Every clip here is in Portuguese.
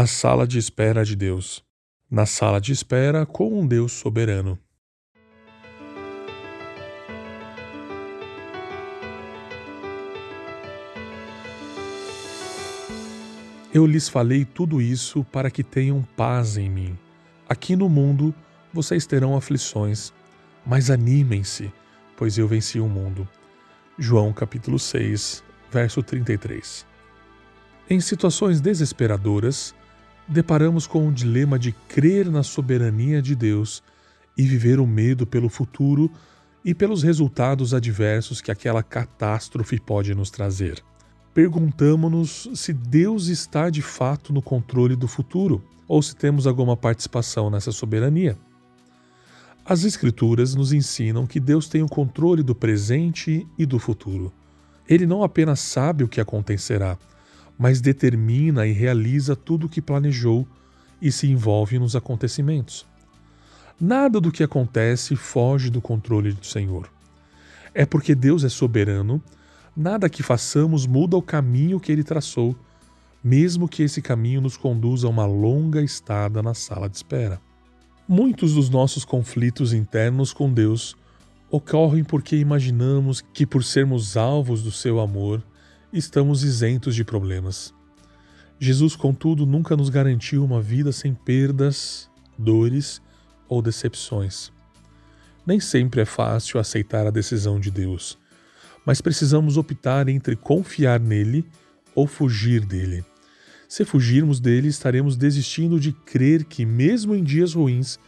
A sala de espera de Deus. Na sala de espera com um Deus soberano. Eu lhes falei tudo isso para que tenham paz em mim. Aqui no mundo vocês terão aflições, mas animem-se, pois eu venci o mundo. João capítulo 6, verso 33. Em situações desesperadoras, deparamos com o dilema de crer na soberania de Deus e viver o medo pelo futuro e pelos resultados adversos que aquela catástrofe pode nos trazer. Perguntamos-nos se Deus está de fato no controle do futuro ou se temos alguma participação nessa soberania. As Escrituras nos ensinam que Deus tem o controle do presente e do futuro. Ele não apenas sabe o que acontecerá, mas determina e realiza tudo o que planejou e se envolve nos acontecimentos. Nada do que acontece foge do controle do Senhor. É porque Deus é soberano, nada que façamos muda o caminho que ele traçou, mesmo que esse caminho nos conduza a uma longa estada na sala de espera. Muitos dos nossos conflitos internos com Deus ocorrem porque imaginamos que, por sermos alvos do seu amor, estamos isentos de problemas. Jesus, contudo, nunca nos garantiu uma vida sem perdas, dores ou decepções. Nem sempre é fácil aceitar a decisão de Deus, mas precisamos optar entre confiar nele ou fugir dele. Se fugirmos dele, estaremos desistindo de crer que, mesmo em dias ruins,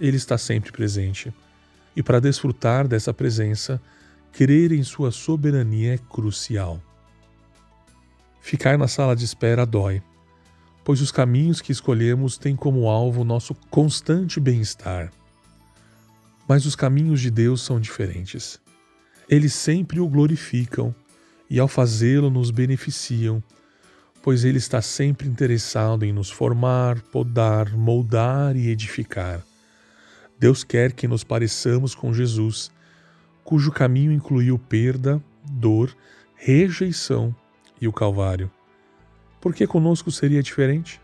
ele está sempre presente. E para desfrutar dessa presença, crer em sua soberania é crucial. Ficar na sala de espera dói, pois os caminhos que escolhemos têm como alvo nosso constante bem-estar. Mas os caminhos de Deus são diferentes. Eles sempre o glorificam e, ao fazê-lo, nos beneficiam, pois Ele está sempre interessado em nos formar, podar, moldar e edificar. Deus quer que nos pareçamos com Jesus, cujo caminho incluiu perda, dor, rejeição e o Calvário. Por que conosco seria diferente?